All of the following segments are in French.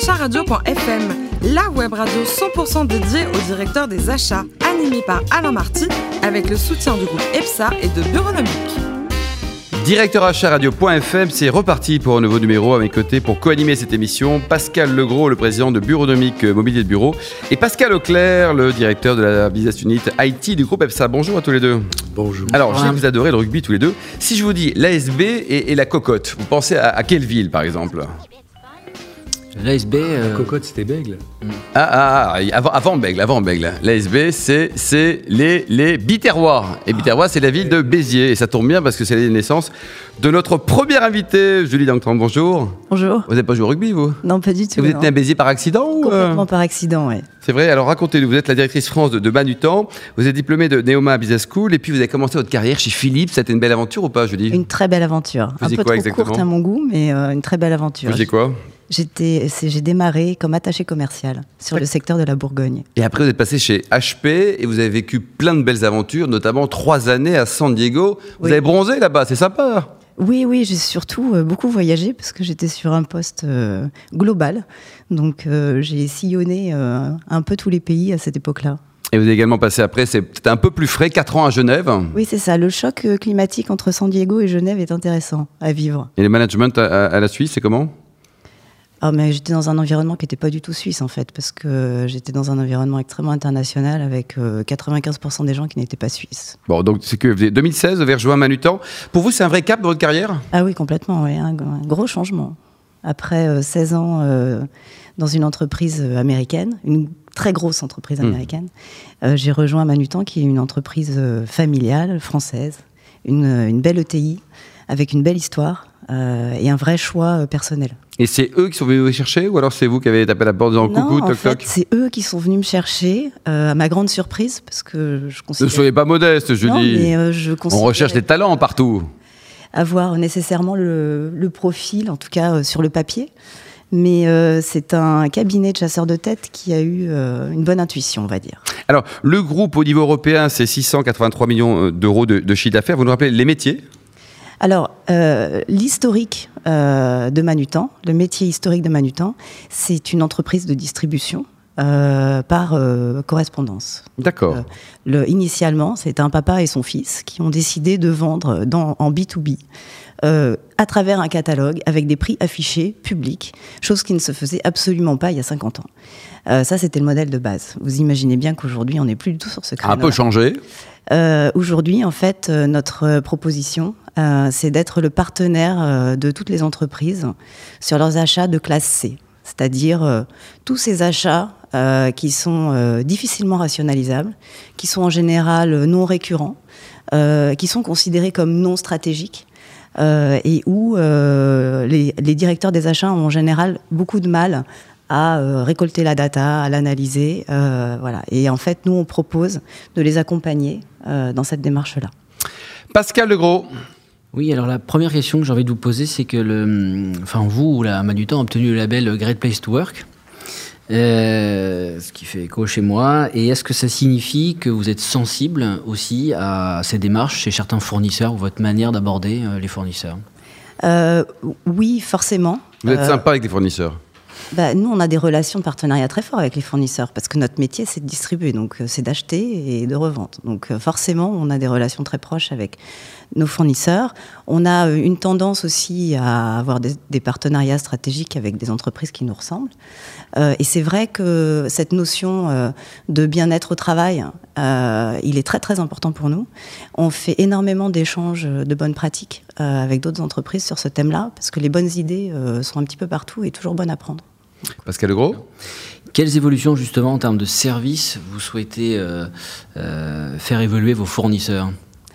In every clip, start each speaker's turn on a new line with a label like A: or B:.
A: acharadio.fm, la web radio 100% dédiée au directeur des achats, animée par Alain Marty, avec le soutien du groupe EPSA et de Bureaunomique.
B: Directeur achat radio.fm, c'est reparti pour un nouveau numéro à mes côtés pour co-animer cette émission. Pascal Legros, le président de Bureaunomique Mobilier de Bureau, et Pascal Auclair, le directeur de la business unit IT du groupe EPSA. Bonjour à tous les deux.
C: Bonjour.
B: Alors, je sais que vous adorez le rugby tous les deux. Si je vous dis l'ASB et, et la cocotte, vous pensez à, à quelle ville par exemple?
D: L'ASB. euh,
C: Cocotte, c'était Bègle.
B: Ah, ah, ah, avant, avant Bègle, avant Bègle. L'ASB, c'est, c'est les, les Biterrois. Et Biterrois, c'est la ville de Béziers. Et ça tombe bien parce que c'est la naissance de notre première invitée, Julie Danctran. Bonjour.
E: Bonjour.
B: Vous n'avez pas joué au rugby, vous?
E: Non, pas du tout.
B: Vous êtes
E: non.
B: né à Béziers par accident ou, euh
E: Complètement par accident, oui.
B: C'est vrai, alors racontez-nous. Vous êtes la directrice France de, de Manutan. Vous êtes diplômée de Neoma Business School. Et puis vous avez commencé votre carrière chez Philips. C'était une belle aventure ou pas, Julie?
E: Une très belle aventure.
B: Vous
E: Un peu
B: quoi
E: trop
B: exactement?
E: courte à mon goût, mais euh, une très belle
B: Vous
E: aventure.
B: faisiez quoi?
E: J'ai démarré comme attaché commercial sur le secteur de la Bourgogne.
B: Et après, vous êtes passé chez HP et vous avez vécu plein de belles aventures, notamment trois années à San Diego. Vous
E: Oui.
B: avez bronzé là-bas, c'est sympa.
E: Oui, oui, j'ai surtout euh, beaucoup voyagé parce que j'étais sur un poste euh, global. Donc euh, j'ai sillonné euh, un peu tous les pays à cette époque-là.
B: Et vous avez également passé après, c'est peut-être un peu plus frais, 4 ans à Genève.
E: Oui, c'est ça. Le choc climatique entre San Diego et Genève est intéressant à vivre.
B: Et le management à, à- à la Suisse, c'est comment?
E: Ah, mais j'étais dans un environnement qui n'était pas du tout suisse en fait, parce que j'étais dans un environnement extrêmement international avec euh, 95% des gens qui n'étaient pas suisses.
B: Bon, donc c'est que vous avez- 2016, vous avez rejoint Manutan. Pour vous, c'est un vrai cap dans votre carrière?
E: Ah oui, complètement, oui, un, un gros changement. Après euh, 16 ans euh, dans une entreprise euh, américaine, une très grosse entreprise
B: Hmm.
E: américaine, euh, j'ai rejoint Manutan, qui est une entreprise euh, familiale, française, une, euh, une belle ETI, avec une belle histoire euh, et un vrai choix euh, personnel.
B: Et c'est eux qui sont venus vous chercher ou alors c'est vous qui avez tapé à la porte en disant coucou, toc
E: fait,
B: toc
E: c'est eux qui sont venus me chercher, euh, à ma grande surprise, parce que je
B: Ne
E: considère...
B: soyez pas modeste, Julie.
E: Non, mais euh, je
B: On recherche les talents partout.
E: avoir nécessairement le, le profil, en tout cas euh, sur le papier. Mais euh, c'est un cabinet de chasseurs de tête qui a eu euh, une bonne intuition, on va dire.
B: Alors, le groupe au niveau européen, c'est 683 millions d'euros de, de chiffre d'affaires. Vous nous rappelez les métiers?
E: Alors, euh, l'historique euh, de Manutan, le métier historique de Manutan, c'est une entreprise de distribution euh, par euh, correspondance.
B: D'accord.
E: Euh, Le, initialement, c'était un papa et son fils qui ont décidé de vendre dans, en B2B euh, à travers un catalogue avec des prix affichés publics, chose qui ne se faisait absolument pas il y a 50 ans. Ça, c'était le modèle de base. Vous imaginez bien qu'aujourd'hui, on n'est plus du tout sur ce créneau.
B: un peu changé.
E: Aujourd'hui, en fait, notre proposition, c'est d'être le partenaire de toutes les entreprises sur leurs achats de classe C, c'est-à-dire euh, tous ces achats euh, qui sont euh, difficilement rationalisables, qui sont en général euh, non récurrents, euh, qui sont considérés comme non stratégiques. euh, et où euh, les, les directeurs des achats ont en général beaucoup de mal à euh, récolter la data, à l'analyser. euh, voilà. Et en fait, nous, on propose de les accompagner euh, dans cette démarche-là.
B: Pascal Legros.
D: Oui, alors la première question que j'ai envie de vous poser, c'est que le, enfin vous, la Manutan, a obtenu le label Great Place to Work, euh, ce qui fait écho chez moi. Et est-ce que ça signifie que vous êtes sensible aussi à ces démarches chez certains fournisseurs ou votre manière d'aborder euh, les fournisseurs?
E: Euh, oui, forcément.
B: Vous êtes
E: Euh,
B: sympa avec les fournisseurs?
E: Bah, nous, on a des relations de partenariat très fortes avec les fournisseurs parce que notre métier, c'est de distribuer, donc euh, c'est d'acheter et de revendre. Donc euh, forcément, on a des relations très proches avec nos fournisseurs. On a euh, une tendance aussi à avoir des, partenariats stratégiques avec des entreprises qui nous ressemblent. Et c'est vrai que cette notion de bien-être au travail, il est très très important pour nous. On fait énormément d'échanges de bonnes pratiques avec d'autres entreprises sur ce thème-là parce que les bonnes idées euh, sont un petit peu partout et toujours bonnes à prendre.
B: Pascal Legros.
D: Quelles évolutions justement en termes de services vous souhaitez euh, euh, faire évoluer vos fournisseurs?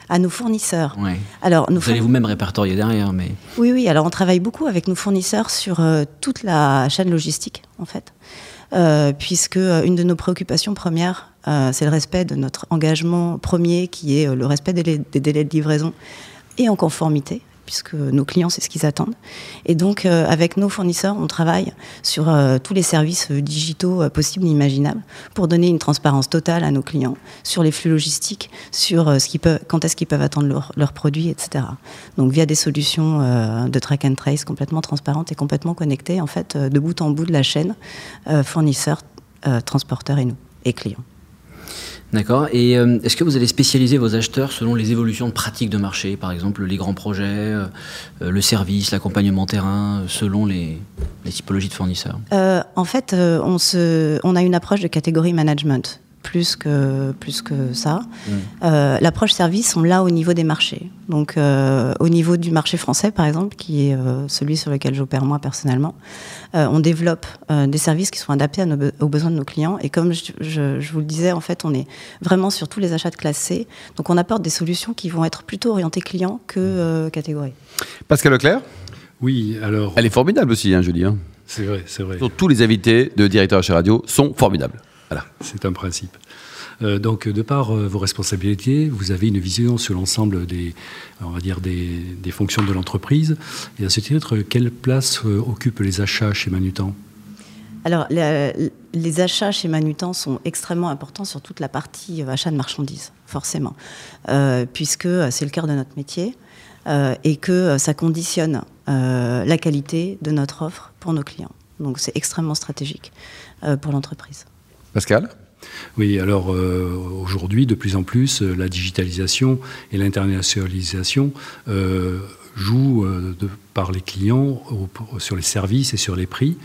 E: À nos fournisseurs.
D: ouais.
E: Alors, nos
D: Vous allez vous-même répertorier derrière, mais
E: Oui, oui. Alors, on travaille beaucoup avec nos fournisseurs sur euh, toute la chaîne logistique, en fait, Euh, puisque euh, une de nos préoccupations premières, euh, c'est le respect de notre engagement premier, qui est euh, le respect des, des délais de livraison et en conformité puisque nos clients, c'est ce qu'ils attendent. Et donc, euh, avec nos fournisseurs, on travaille sur euh, tous les services euh, digitaux possibles et imaginables pour donner une transparence totale à nos clients sur les flux logistiques, sur ce qu'ils peuvent, quand est-ce qu'ils peuvent attendre leurs produits, etc. Donc, via des solutions de track and trace complètement transparentes et complètement connectées, en fait, de bout en bout de la chaîne, fournisseurs, transporteurs et nous, et clients.
D: D'accord. Et euh, est-ce que vous allez spécialiser vos acheteurs selon les évolutions de pratiques de marché, par exemple les grands projets, euh, euh, le service, l'accompagnement terrain, selon les, typologies de fournisseurs?
E: En fait, on, a une approche de catégorie management plus que, plus que ça. Mm. Euh, l'approche service, on l'a au niveau des marchés. Donc, euh, au niveau du marché français, par exemple, qui est euh, celui sur lequel j'opère moi personnellement, on développe des services qui sont adaptés aux besoins de nos clients. Et comme je, vous le disais, en fait, on est vraiment sur tous les achats de classe C. Donc, on apporte des solutions qui vont être plutôt orientées clients que catégorie.
B: Pascal Leclerc?
C: Oui, alors.
B: Elle est formidable aussi, hein, je dis. Hein.
C: C'est vrai, c'est vrai.
B: tous les invités de Directeur Achat Radio sont formidables.
C: Voilà. C'est un principe. Euh, donc, de par euh, vos responsabilités, vous avez une vision sur l'ensemble des, on des, fonctions de l'entreprise. Et à ce titre, quelle place euh, occupent les achats chez Manutan?
E: Alors, les, achats chez Manutan sont extrêmement importants sur toute la partie achat de marchandises, forcément, puisque c'est le cœur de notre métier et que ça conditionne la qualité de notre offre pour nos clients. Donc, c'est extrêmement stratégique pour l'entreprise.
B: Pascal
C: oui, alors euh, aujourd'hui, de plus en plus, euh, la digitalisation et l'internationalisation euh, jouent par les clients sur les services et sur les prix.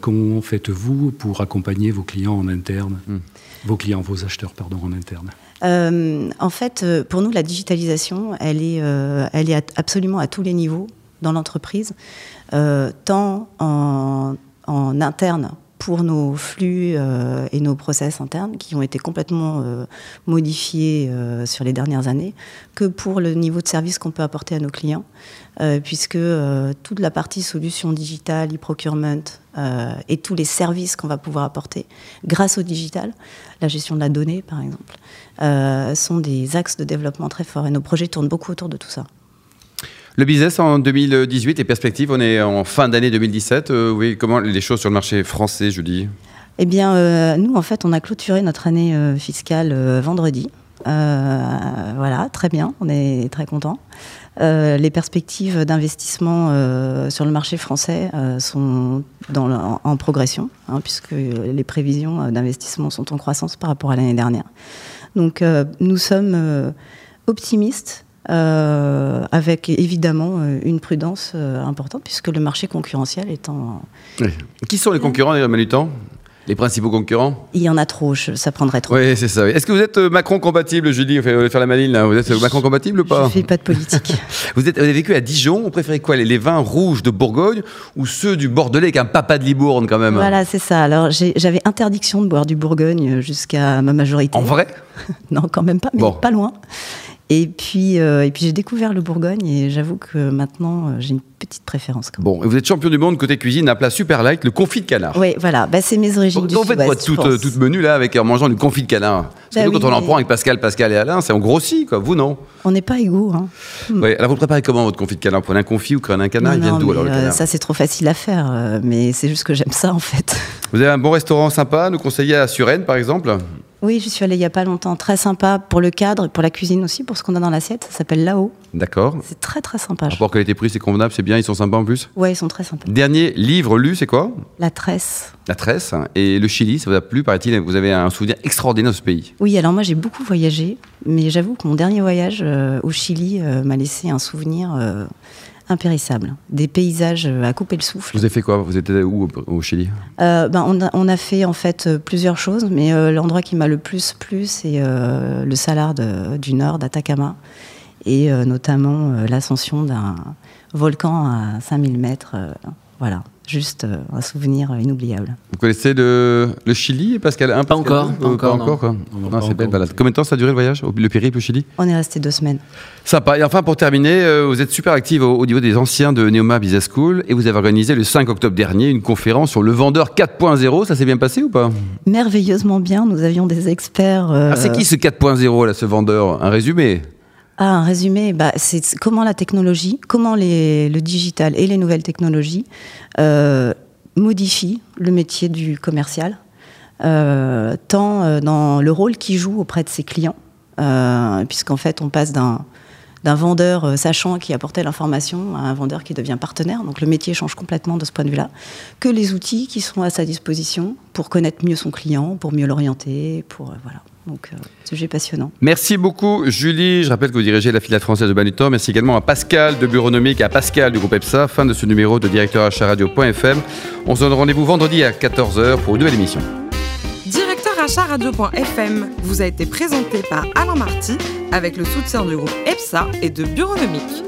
C: comment faites-vous pour accompagner vos clients en interne hmm. Vos clients, vos acheteurs, pardon, en interne
E: En fait, pour nous, la digitalisation, elle est, elle est absolument à tous les niveaux dans l'entreprise, tant en, en interne pour nos flux euh, et nos process internes qui ont été complètement euh, modifiés euh, sur les dernières années, que pour le niveau de service qu'on peut apporter à nos clients, puisque toute la partie solution digitale, e-procurement et tous les services qu'on va pouvoir apporter grâce au digital, la gestion de la donnée par exemple, sont des axes de développement très forts et nos projets tournent beaucoup autour de tout ça.
B: Le business en 2018 et perspectives, on est en fin d'année 2017. Euh, oui, comment les choses sur le marché français, je dis?
E: Eh bien, euh, nous, en fait, on a clôturé notre année euh, fiscale vendredi. voilà, très bien, on est très contents. les perspectives d'investissement sur le marché français sont en, progression, hein, puisque les prévisions d'investissement sont en croissance par rapport à l'année dernière. Donc, nous sommes optimistes euh, avec évidemment euh, une prudence euh, importante, puisque le marché concurrentiel est en...
B: Qui sont les concurrents, les Manutan les principaux concurrents?
E: Il y en a trop, ça prendrait trop.
B: Oui, c'est ça. Est-ce que vous êtes Macron compatible, Julie? Vous faites faire la maline là. Vous êtes Macron compatible ou pas?
E: Je ne fais pas de politique.
B: vous, êtes, avez vécu à Dijon. Vous préférez quoi les, vins rouges de Bourgogne ou ceux du Bordelais avec un papa de Libourne quand même?
E: Voilà, c'est ça. Alors j'avais interdiction de boire du Bourgogne jusqu'à ma majorité.
B: En vrai?
E: Non, quand même pas, mais pas loin. Et puis, euh, et puis j'ai découvert le Bourgogne et j'avoue que maintenant euh, j'ai une petite préférence.
B: Quand bon, vous êtes champion du monde côté cuisine, un plat super light, le confit de canard.
E: Oui, voilà, bah, c'est mes origines.
B: Donc, du en fait quoi, toute, euh, menu là avec en mangeant du confit de canard? Parce que bah nous, quand on en prend avec Pascal, Pascal et Alain, c'est en grossit quoi. Vous non?
E: On n'est pas égaux. Hein.
B: Alors vous préparez comment votre confit de canard? Vous prenez un confit ou prenez un canard Il vient d'où alors le canard?
E: Ça c'est trop facile à faire, mais c'est juste que j'aime ça en fait.
B: Vous avez un bon restaurant sympa nous conseiller à Suresnes par exemple?
E: Oui, je suis allée il n'y a pas longtemps. Très sympa pour le cadre, pour la cuisine aussi, pour ce qu'on a dans l'assiette. Ça s'appelle Là-haut.
B: D'accord.
E: C'est très très sympa.
B: Rapport qualité-prix, c'est convenable, c'est bien, ils sont sympas en plus
E: Ouais, ils sont très sympas.
B: Dernier livre lu, c'est quoi?
E: La Tresse.
B: La Tresse. Et le Chili, ça vous a plu, paraît-il? Vous avez un souvenir extraordinaire de ce pays.
E: Oui, alors moi j'ai beaucoup voyagé, mais j'avoue que mon dernier voyage euh, au Chili euh, m'a laissé un souvenir euh, impérissable. Des paysages euh, à couper le souffle.
B: Vous avez fait quoi? Vous étiez où au Chili?
E: Euh, ben, on, a, fait en fait euh, plusieurs choses, mais l'endroit qui m'a le plus plu, c'est le salar du nord d'Atacama, et notamment l'ascension d'un volcan à 5000 mètres. Voilà juste euh, un souvenir inoubliable.
B: Vous connaissez le, le Chili, Pascal
D: Pas encore. Pas encore, pas encore
B: quoi. c'est belle balade. Combien de temps ça a duré le voyage, le périple au Chili?
E: On est resté deux semaines.
B: Sympa. Et enfin, pour terminer, euh, vous êtes super active au, niveau des anciens de Neoma Business School et vous avez organisé le 5 octobre dernier une conférence sur le vendeur 4.0. Ça s'est bien passé ou pas?
E: Merveilleusement bien. Nous avions des experts.
B: Euh, ah, c'est qui ce 4.0 là, ce vendeur? Un résumé
E: Ah, un résumé, bah, c'est comment la technologie, comment le digital et les nouvelles technologies euh, modifient le métier du commercial, euh, tant euh, dans le rôle qu'il joue auprès de ses clients, puisqu'en fait on passe d'un vendeur sachant qui apportait l'information à un vendeur qui devient partenaire. Donc le métier change complètement de ce point de vue-là. Que les outils qui sont à sa disposition pour connaître mieux son client, pour mieux l'orienter, pour voilà. Donc, euh, sujet passionnant.
B: Merci beaucoup, Julie. Je rappelle que vous dirigez la filiale française de Banutan. Merci également à Pascal de Bureaunomique et à Pascal du groupe EPSA. Fin de ce numéro de directeur radio.fm. On se donne rendez-vous vendredi à 14h pour une nouvelle émission.
A: Directeur radio.fm vous a été présenté par Alain Marty avec le soutien du groupe EPSA et de Bureaunomique.